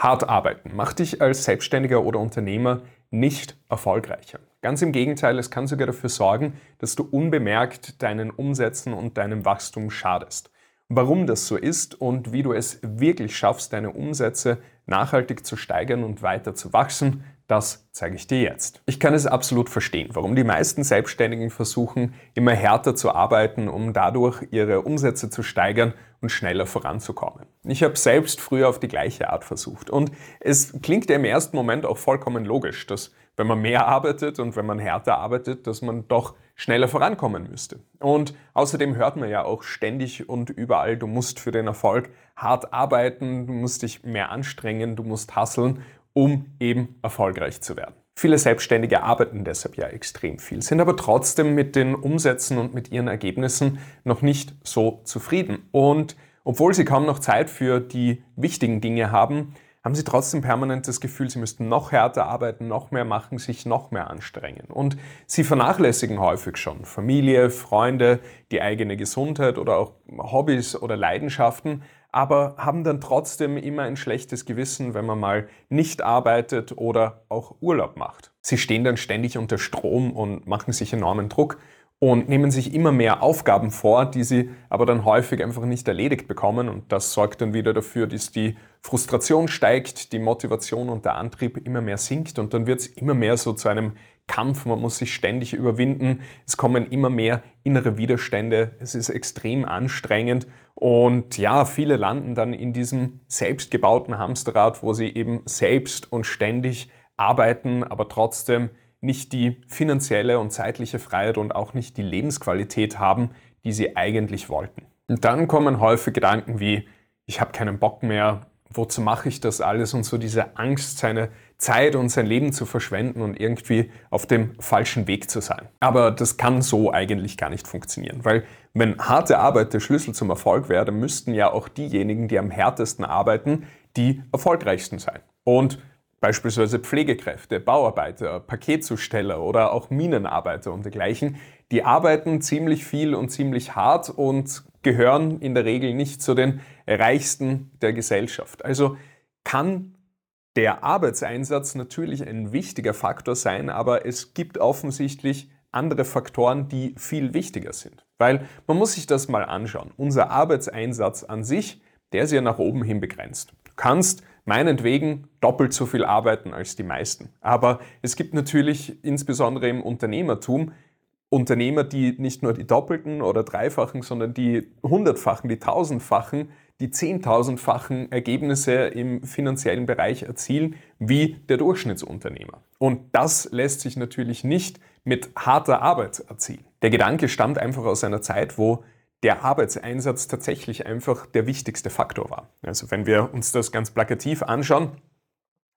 Hart arbeiten macht dich als Selbstständiger oder Unternehmer nicht erfolgreicher. Ganz im Gegenteil, es kann sogar dafür sorgen, dass du unbemerkt deinen Umsätzen und deinem Wachstum schadest. Warum das so ist und wie du es wirklich schaffst, deine Umsätze nachhaltig zu steigern und weiter zu wachsen, das zeige ich dir jetzt. Ich kann es absolut verstehen, warum die meisten Selbstständigen versuchen, immer härter zu arbeiten, um dadurch ihre Umsätze zu steigern und schneller voranzukommen. Ich habe selbst früher auf die gleiche Art versucht und es klingt ja im ersten Moment auch vollkommen logisch, dass wenn man mehr arbeitet und wenn man härter arbeitet, dass man doch schneller vorankommen müsste. Und außerdem hört man ja auch ständig und überall, du musst für den Erfolg hart arbeiten, du musst dich mehr anstrengen, du musst hasseln um eben erfolgreich zu werden. Viele Selbstständige arbeiten deshalb ja extrem viel, sind aber trotzdem mit den Umsätzen und mit ihren Ergebnissen noch nicht so zufrieden. Und obwohl sie kaum noch Zeit für die wichtigen Dinge haben, haben sie trotzdem permanent das Gefühl, sie müssten noch härter arbeiten, noch mehr machen, sich noch mehr anstrengen. Und sie vernachlässigen häufig schon Familie, Freunde, die eigene Gesundheit oder auch Hobbys oder Leidenschaften, aber haben dann trotzdem immer ein schlechtes Gewissen, wenn man mal nicht arbeitet oder auch Urlaub macht. Sie stehen dann ständig unter Strom und machen sich enormen Druck und nehmen sich immer mehr Aufgaben vor, die sie aber dann häufig einfach nicht erledigt bekommen. Und das sorgt dann wieder dafür, dass die Frustration steigt, die Motivation und der Antrieb immer mehr sinkt und dann wird es immer mehr so zu einem Kampf, man muss sich ständig überwinden, es kommen immer mehr innere Widerstände, es ist extrem anstrengend. Und ja, viele landen dann in diesem selbstgebauten Hamsterrad, wo sie eben selbst und ständig arbeiten, aber trotzdem nicht die finanzielle und zeitliche Freiheit und auch nicht die Lebensqualität haben, die sie eigentlich wollten. Und dann kommen häufig Gedanken wie, ich habe keinen Bock mehr, wozu mache ich das alles? Und so diese Angst, seine Zeit und sein Leben zu verschwenden und irgendwie auf dem falschen Weg zu sein. Aber das kann so eigentlich gar nicht funktionieren, weil wenn harte Arbeit der Schlüssel zum Erfolg wäre, dann müssten ja auch diejenigen, die am härtesten arbeiten, die erfolgreichsten sein. Und beispielsweise Pflegekräfte, Bauarbeiter, Paketzusteller oder auch Minenarbeiter und dergleichen, die arbeiten ziemlich viel und ziemlich hart und gehören in der Regel nicht zu den Reichsten der Gesellschaft. Also kann der Arbeitseinsatz natürlich ein wichtiger Faktor sein, aber es gibt offensichtlich andere Faktoren, die viel wichtiger sind. Weil man muss sich das mal anschauen. Unser Arbeitseinsatz an sich, der ist ja nach oben hin begrenzt. Du kannst meinetwegen doppelt so viel arbeiten als die meisten. Aber es gibt natürlich insbesondere im Unternehmertum Unternehmer, die nicht nur die doppelten oder dreifachen, sondern die hundertfachen, die tausendfachen, die zehntausendfachen Ergebnisse im finanziellen Bereich erzielen wie der Durchschnittsunternehmer. Und das lässt sich natürlich nicht mit harter Arbeit erzielen. Der Gedanke stammt einfach aus einer Zeit, wo der Arbeitseinsatz tatsächlich einfach der wichtigste Faktor war. Also wenn wir uns das ganz plakativ anschauen,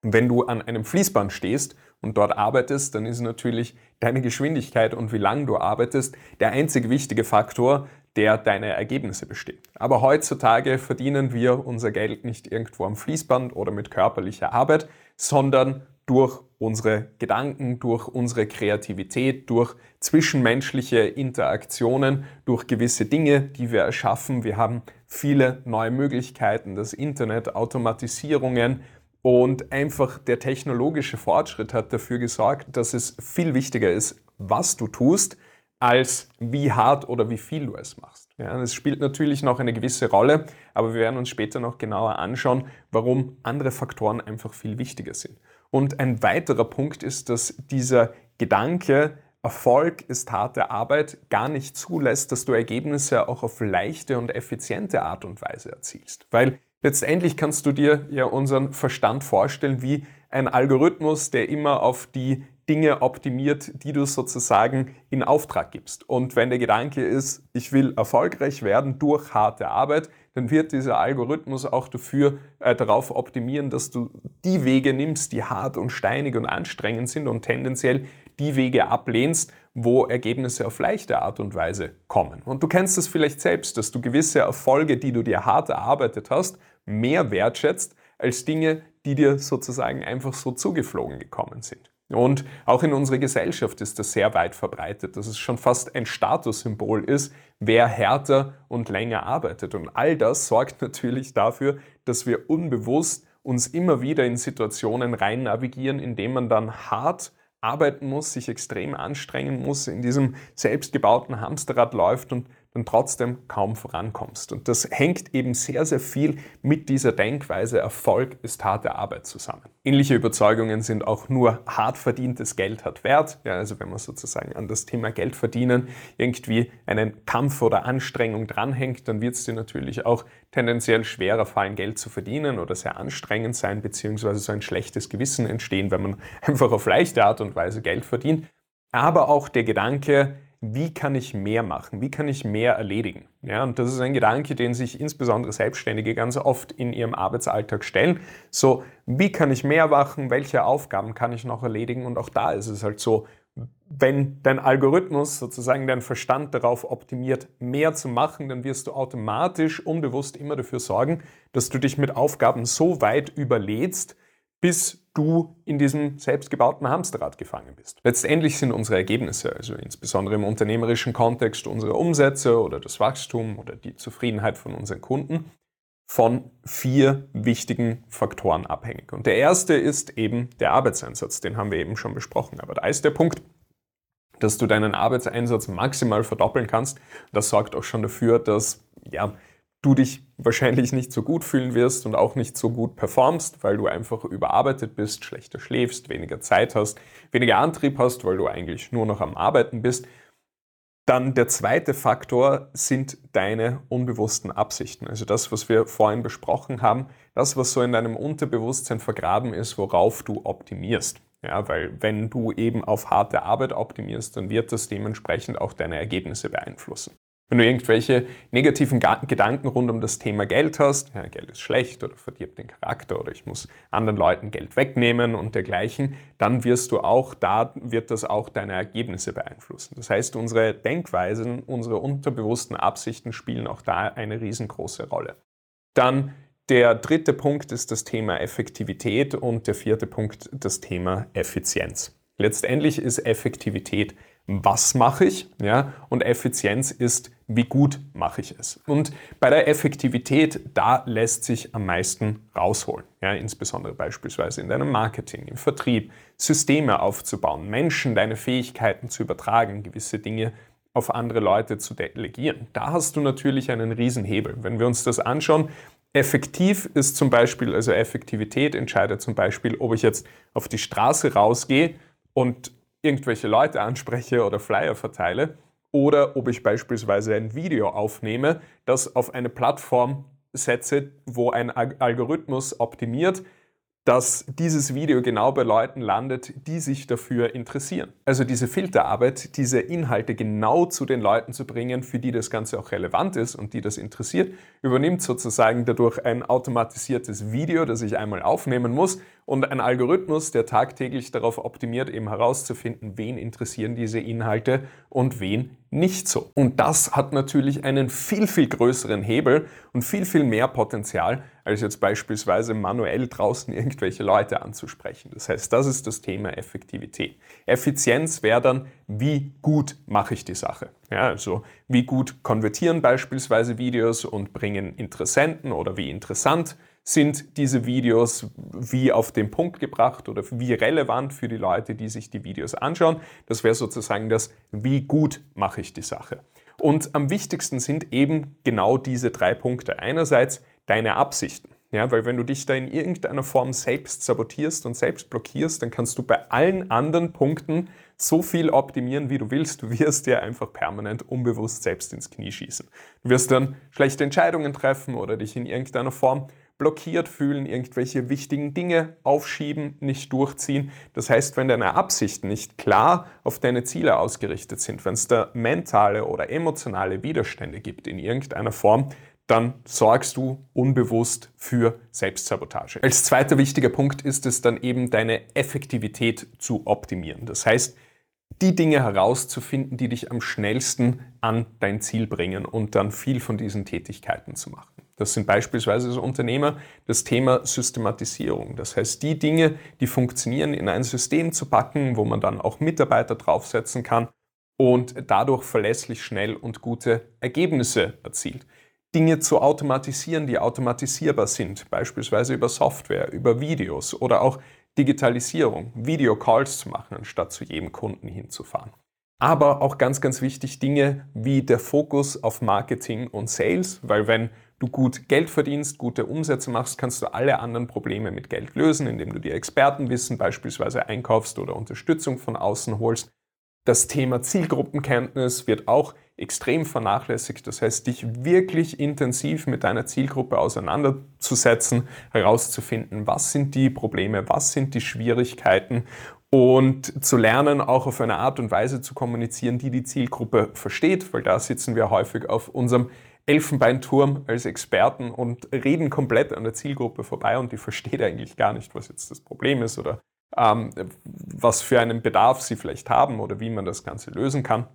wenn du an einem Fließband stehst und dort arbeitest, dann ist natürlich deine Geschwindigkeit und wie lange du arbeitest der einzig wichtige Faktor, der deine Ergebnisse bestimmt. Aber heutzutage verdienen wir unser Geld nicht irgendwo am Fließband oder mit körperlicher Arbeit, sondern durch unsere Gedanken, durch unsere Kreativität, durch zwischenmenschliche Interaktionen, durch gewisse Dinge, die wir erschaffen. Wir haben viele neue Möglichkeiten, das Internet, Automatisierungen, und einfach der technologische Fortschritt hat dafür gesorgt, dass es viel wichtiger ist, was du tust, als wie hart oder wie viel du es machst. Ja, es spielt natürlich noch eine gewisse Rolle, aber wir werden uns später noch genauer anschauen, warum andere Faktoren einfach viel wichtiger sind. Und ein weiterer Punkt ist, dass dieser Gedanke, Erfolg ist harte Arbeit, gar nicht zulässt, dass du Ergebnisse auch auf leichte und effiziente Art und Weise erzielst. Weil Letztendlich kannst du dir ja unseren Verstand vorstellen wie ein Algorithmus, der immer auf die Dinge optimiert, die du sozusagen in Auftrag gibst. Und wenn der Gedanke ist, ich will erfolgreich werden durch harte Arbeit, dann wird dieser Algorithmus auch dafür äh, darauf optimieren, dass du die Wege nimmst, die hart und steinig und anstrengend sind und tendenziell die Wege ablehnst, wo Ergebnisse auf leichte Art und Weise kommen. Und du kennst es vielleicht selbst, dass du gewisse Erfolge, die du dir hart erarbeitet hast, mehr wertschätzt als Dinge, die dir sozusagen einfach so zugeflogen gekommen sind. Und auch in unserer Gesellschaft ist das sehr weit verbreitet, dass es schon fast ein Statussymbol ist, wer härter und länger arbeitet. Und all das sorgt natürlich dafür, dass wir unbewusst uns immer wieder in Situationen rein navigieren, in denen man dann hart arbeiten muss, sich extrem anstrengen muss, in diesem selbstgebauten Hamsterrad läuft und dann trotzdem kaum vorankommst. Und das hängt eben sehr, sehr viel mit dieser Denkweise, Erfolg ist harte Arbeit zusammen. Ähnliche Überzeugungen sind auch nur hart verdientes Geld hat Wert. Ja, also wenn man sozusagen an das Thema Geld verdienen irgendwie einen Kampf oder Anstrengung dranhängt, dann wird es dir natürlich auch tendenziell schwerer fallen, Geld zu verdienen oder sehr anstrengend sein, beziehungsweise so ein schlechtes Gewissen entstehen, wenn man einfach auf leichte Art und Weise Geld verdient. Aber auch der Gedanke, wie kann ich mehr machen, wie kann ich mehr erledigen. Ja, und das ist ein Gedanke, den sich insbesondere Selbstständige ganz oft in ihrem Arbeitsalltag stellen. So, wie kann ich mehr machen, welche Aufgaben kann ich noch erledigen? Und auch da ist es halt so, wenn dein Algorithmus sozusagen dein Verstand darauf optimiert, mehr zu machen, dann wirst du automatisch unbewusst immer dafür sorgen, dass du dich mit Aufgaben so weit überlädst, bis du in diesem selbstgebauten Hamsterrad gefangen bist. Letztendlich sind unsere Ergebnisse, also insbesondere im unternehmerischen Kontext unsere Umsätze oder das Wachstum oder die Zufriedenheit von unseren Kunden, von vier wichtigen Faktoren abhängig. Und der erste ist eben der Arbeitseinsatz, den haben wir eben schon besprochen. Aber da ist der Punkt, dass du deinen Arbeitseinsatz maximal verdoppeln kannst. Das sorgt auch schon dafür, dass ja, du dich wahrscheinlich nicht so gut fühlen wirst und auch nicht so gut performst, weil du einfach überarbeitet bist, schlechter schläfst, weniger Zeit hast, weniger Antrieb hast, weil du eigentlich nur noch am Arbeiten bist. Dann der zweite Faktor sind deine unbewussten Absichten. Also das, was wir vorhin besprochen haben, das, was so in deinem Unterbewusstsein vergraben ist, worauf du optimierst. Ja, weil wenn du eben auf harte Arbeit optimierst, dann wird das dementsprechend auch deine Ergebnisse beeinflussen. Wenn du irgendwelche negativen Gedanken rund um das Thema Geld hast, ja, Geld ist schlecht oder verdirbt den Charakter oder ich muss anderen Leuten Geld wegnehmen und dergleichen, dann wirst du auch, da wird das auch deine Ergebnisse beeinflussen. Das heißt, unsere Denkweisen, unsere unterbewussten Absichten spielen auch da eine riesengroße Rolle. Dann der dritte Punkt ist das Thema Effektivität und der vierte Punkt das Thema Effizienz. Letztendlich ist Effektivität was mache ich, ja, und Effizienz ist, wie gut mache ich es. Und bei der Effektivität, da lässt sich am meisten rausholen, ja, insbesondere beispielsweise in deinem Marketing, im Vertrieb, Systeme aufzubauen, Menschen deine Fähigkeiten zu übertragen, gewisse Dinge auf andere Leute zu delegieren. Da hast du natürlich einen Riesenhebel. Wenn wir uns das anschauen, effektiv ist zum Beispiel, also Effektivität entscheidet zum Beispiel, ob ich jetzt auf die Straße rausgehe und irgendwelche Leute anspreche oder Flyer verteile oder ob ich beispielsweise ein Video aufnehme, das auf eine Plattform setze, wo ein Algorithmus optimiert, dass dieses Video genau bei Leuten landet, die sich dafür interessieren. Also diese Filterarbeit, diese Inhalte genau zu den Leuten zu bringen, für die das Ganze auch relevant ist und die das interessiert, übernimmt sozusagen dadurch ein automatisiertes Video, das ich einmal aufnehmen muss und ein Algorithmus, der tagtäglich darauf optimiert, eben herauszufinden, wen interessieren diese Inhalte und wen nicht so. Und das hat natürlich einen viel, viel größeren Hebel und viel, viel mehr Potenzial, als jetzt beispielsweise manuell draußen irgendwelche Leute anzusprechen. Das heißt, das ist das Thema Effektivität. Effizienz wäre dann, wie gut mache ich die Sache? Ja, also wie gut konvertieren beispielsweise Videos und bringen Interessenten oder wie interessant sind diese Videos wie auf den Punkt gebracht oder wie relevant für die Leute, die sich die Videos anschauen. Das wäre sozusagen das, wie gut mache ich die Sache. Und am wichtigsten sind eben genau diese drei Punkte. Einerseits deine Absichten. Ja, weil wenn du dich da in irgendeiner Form selbst sabotierst und selbst blockierst, dann kannst du bei allen anderen Punkten so viel optimieren, wie du willst. Du wirst dir einfach permanent unbewusst selbst ins Knie schießen. Du wirst dann schlechte Entscheidungen treffen oder dich in irgendeiner Form blockiert fühlen, irgendwelche wichtigen Dinge aufschieben, nicht durchziehen. Das heißt, wenn deine Absichten nicht klar auf deine Ziele ausgerichtet sind, wenn es da mentale oder emotionale Widerstände gibt in irgendeiner Form, dann sorgst du unbewusst für Selbstsabotage. Als zweiter wichtiger Punkt ist es dann eben deine Effektivität zu optimieren. Das heißt, die Dinge herauszufinden, die dich am schnellsten an dein Ziel bringen und dann viel von diesen Tätigkeiten zu machen. Das sind beispielsweise als Unternehmer das Thema Systematisierung. Das heißt, die Dinge, die funktionieren, in ein System zu packen, wo man dann auch Mitarbeiter draufsetzen kann und dadurch verlässlich schnell und gute Ergebnisse erzielt. Dinge zu automatisieren, die automatisierbar sind, beispielsweise über Software, über Videos oder auch Digitalisierung, Videocalls zu machen, anstatt zu jedem Kunden hinzufahren. Aber auch ganz, ganz wichtig Dinge wie der Fokus auf Marketing und Sales, weil wenn du gut Geld verdienst, gute Umsätze machst, kannst du alle anderen Probleme mit Geld lösen, indem du dir Expertenwissen beispielsweise einkaufst oder Unterstützung von außen holst. Das Thema Zielgruppenkenntnis wird auch extrem vernachlässigt. Das heißt, dich wirklich intensiv mit deiner Zielgruppe auseinanderzusetzen, herauszufinden, was sind die Probleme, was sind die Schwierigkeiten und zu lernen, auch auf eine Art und Weise zu kommunizieren, die die Zielgruppe versteht, weil da sitzen wir häufig auf unserem Elfenbeinturm als Experten und reden komplett an der Zielgruppe vorbei und die versteht eigentlich gar nicht, was jetzt das Problem ist oder ähm, was für einen Bedarf sie vielleicht haben oder wie man das Ganze lösen kann.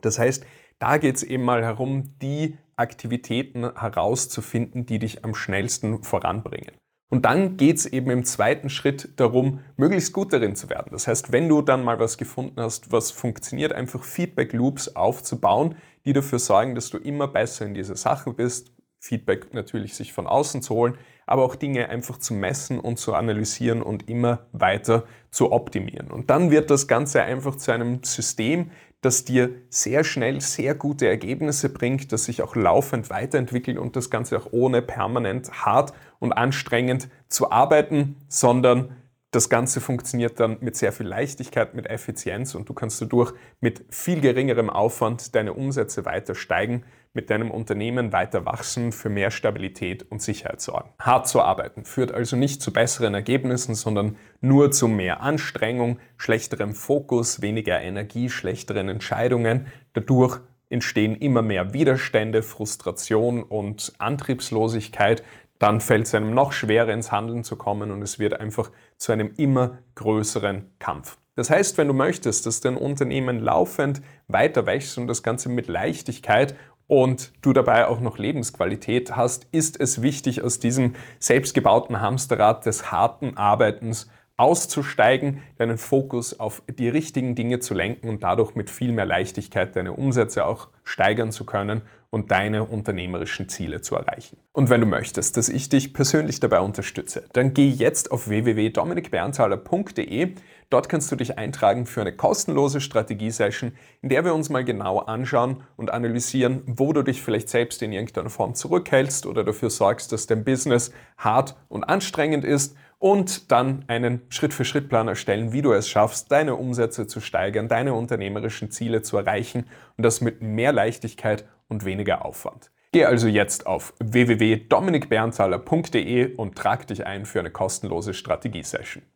Das heißt, da geht es eben mal herum, die Aktivitäten herauszufinden, die dich am schnellsten voranbringen. Und dann geht es eben im zweiten Schritt darum, möglichst gut darin zu werden. Das heißt, wenn du dann mal was gefunden hast, was funktioniert, einfach Feedback Loops aufzubauen, die dafür sorgen, dass du immer besser in dieser Sache bist. Feedback natürlich sich von außen zu holen, aber auch Dinge einfach zu messen und zu analysieren und immer weiter zu optimieren. Und dann wird das Ganze einfach zu einem System, das dir sehr schnell sehr gute Ergebnisse bringt, das sich auch laufend weiterentwickelt und das Ganze auch ohne permanent hart und anstrengend zu arbeiten, sondern das Ganze funktioniert dann mit sehr viel Leichtigkeit, mit Effizienz und du kannst dadurch mit viel geringerem Aufwand deine Umsätze weiter steigen, mit deinem Unternehmen weiter wachsen, für mehr Stabilität und Sicherheit sorgen. Hart zu arbeiten führt also nicht zu besseren Ergebnissen, sondern nur zu mehr Anstrengung, schlechterem Fokus, weniger Energie, schlechteren Entscheidungen. Dadurch entstehen immer mehr Widerstände, Frustration und Antriebslosigkeit, dann fällt es einem noch schwerer ins Handeln zu kommen und es wird einfach zu einem immer größeren Kampf. Das heißt, wenn du möchtest, dass dein Unternehmen laufend weiter wächst und das Ganze mit Leichtigkeit und du dabei auch noch Lebensqualität hast, ist es wichtig, aus diesem selbstgebauten Hamsterrad des harten Arbeitens auszusteigen, deinen Fokus auf die richtigen Dinge zu lenken und dadurch mit viel mehr Leichtigkeit deine Umsätze auch steigern zu können und deine unternehmerischen Ziele zu erreichen. Und wenn du möchtest, dass ich dich persönlich dabei unterstütze, dann geh jetzt auf www.dominikberntaler.de. Dort kannst du dich eintragen für eine kostenlose Strategiesession, in der wir uns mal genau anschauen und analysieren, wo du dich vielleicht selbst in irgendeiner Form zurückhältst oder dafür sorgst, dass dein Business hart und anstrengend ist und dann einen Schritt-für-Schritt-Plan erstellen, wie du es schaffst, deine Umsätze zu steigern, deine unternehmerischen Ziele zu erreichen und das mit mehr Leichtigkeit und weniger Aufwand. Geh also jetzt auf www.dominikberntaler.de und trag dich ein für eine kostenlose Strategiesession.